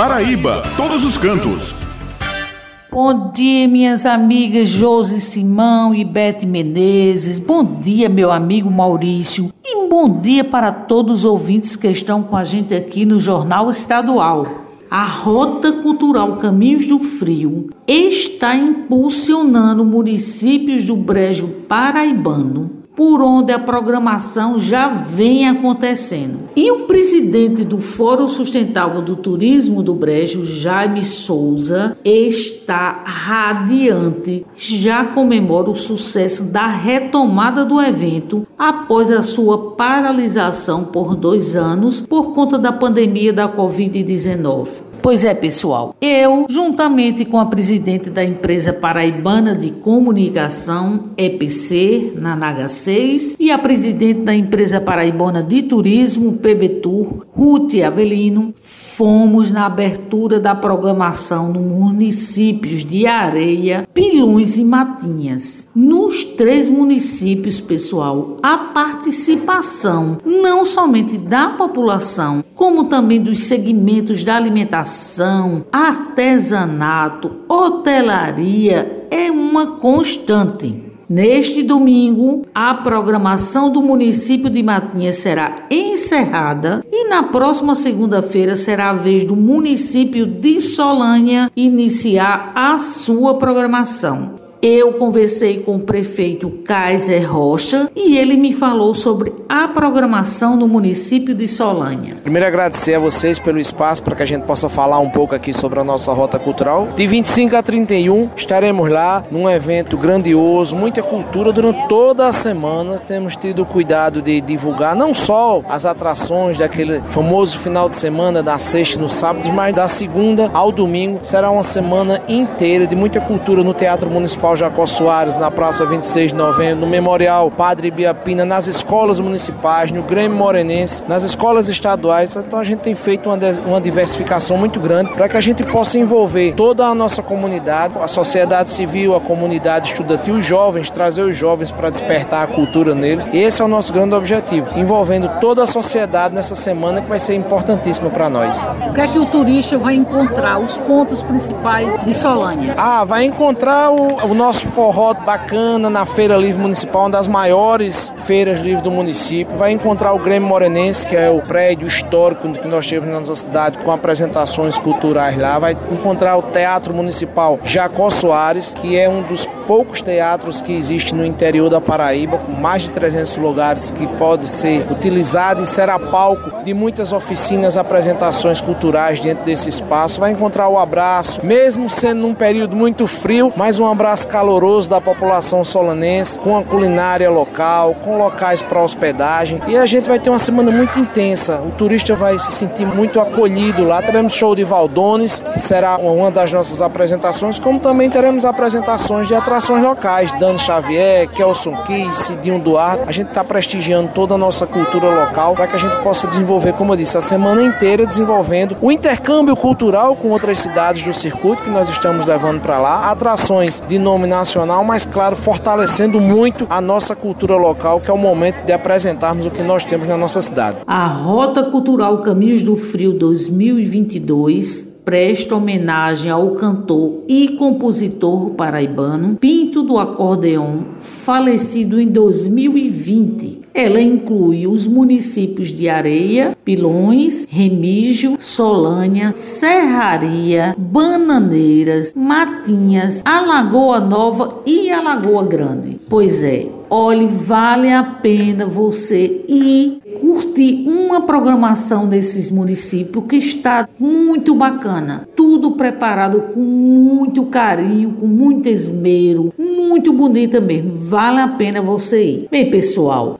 Paraíba, todos os cantos. Bom dia, minhas amigas Josi Simão e Bete Menezes. Bom dia, meu amigo Maurício. E bom dia para todos os ouvintes que estão com a gente aqui no Jornal Estadual. A Rota Cultural Caminhos do Frio está impulsionando municípios do Brejo Paraibano por onde a programação já vem acontecendo. E o presidente do Fórum Sustentável do Turismo do Brejo, Jaime Souza, está radiante. Já comemora o sucesso da retomada do evento após a sua paralisação por dois anos por conta da pandemia da Covid-19. Pois é, pessoal, eu, juntamente com a presidente da empresa paraibana de comunicação, EPC, na Naga 6, e a presidente da empresa paraibana de turismo, PBTUR, Ruth Avelino, fomos na abertura da programação nos municípios de Areia, Pilões e Matinhas. Nos três municípios, pessoal, a participação não somente da população, como também dos segmentos da alimentação, artesanato, hotelaria é uma constante. Neste domingo, a programação do município de Matinhas será encerrada e na próxima segunda-feira será a vez do município de Solânia iniciar a sua programação. Eu conversei com o prefeito Kaiser Rocha e ele me falou sobre a programação no município de Solânia. Primeiro agradecer a vocês pelo espaço para que a gente possa falar um pouco aqui sobre a nossa rota cultural. De 25 a 31 estaremos lá num evento grandioso, muita cultura durante toda a semana. Temos tido o cuidado de divulgar não só as atrações daquele famoso final de semana da sexta e no sábado, mas da segunda ao domingo será uma semana inteira de muita cultura no Teatro Municipal Municipal Jacó Soares, na Praça 26 de Novembro, no Memorial Padre Biapina, nas escolas municipais, no Grêmio Morenense, nas escolas estaduais. Então a gente tem feito uma, uma diversificação muito grande para que a gente possa envolver toda a nossa comunidade, a sociedade civil, a comunidade estudantil, os jovens, trazer os jovens para despertar a cultura nele. Esse é o nosso grande objetivo, envolvendo toda a sociedade nessa semana que vai ser importantíssima para nós. O que é que o turista vai encontrar, os pontos principais de Solânia? Ah, vai encontrar o, o nosso forró bacana na Feira Livre Municipal, uma das maiores feiras livres do município. Vai encontrar o Grêmio Morenense, que é o prédio histórico que nós temos na nossa cidade, com apresentações culturais lá. Vai encontrar o Teatro Municipal Jacó Soares, que é um dos poucos teatros que existe no interior da Paraíba, com mais de 300 lugares que pode ser utilizado e será palco de muitas oficinas, apresentações culturais dentro desse espaço. Vai encontrar o abraço, mesmo sendo num período muito frio, mas um abraço caloroso da população solanense, com a culinária local, com locais para hospedagem. E a gente vai ter uma semana muito intensa. O turista vai se sentir muito acolhido lá. Teremos show de Valdones, que será uma das nossas apresentações, como também teremos apresentações de atrações locais. Dani Xavier, Kelson Kiss, Cidinho Duarte. A gente está prestigiando toda a nossa cultura local para que a gente possa desenvolver, como eu disse, a semana inteira desenvolvendo o intercâmbio cultural com outras cidades do circuito que nós estamos levando para lá. Atrações de nome nacional, mas claro, fortalecendo muito a nossa cultura local, que é o momento de apresentarmos o que nós temos na nossa cidade. A Rota Cultural Caminhos do Frio 2022 presta homenagem ao cantor e compositor paraibano Pinto do Acordeon, falecido em 2020. Ela inclui os municípios de Areia, Pilões, Remígio, Solânia, Serraria, Bananeiras, Matinhas, Alagoa Nova e Alagoa Grande. Pois é, olhe, vale a pena você ir curtir uma programação desses municípios que está muito bacana. Tudo preparado com muito carinho, com muito esmero, muito bonita mesmo. Vale a pena você ir. Bem, pessoal,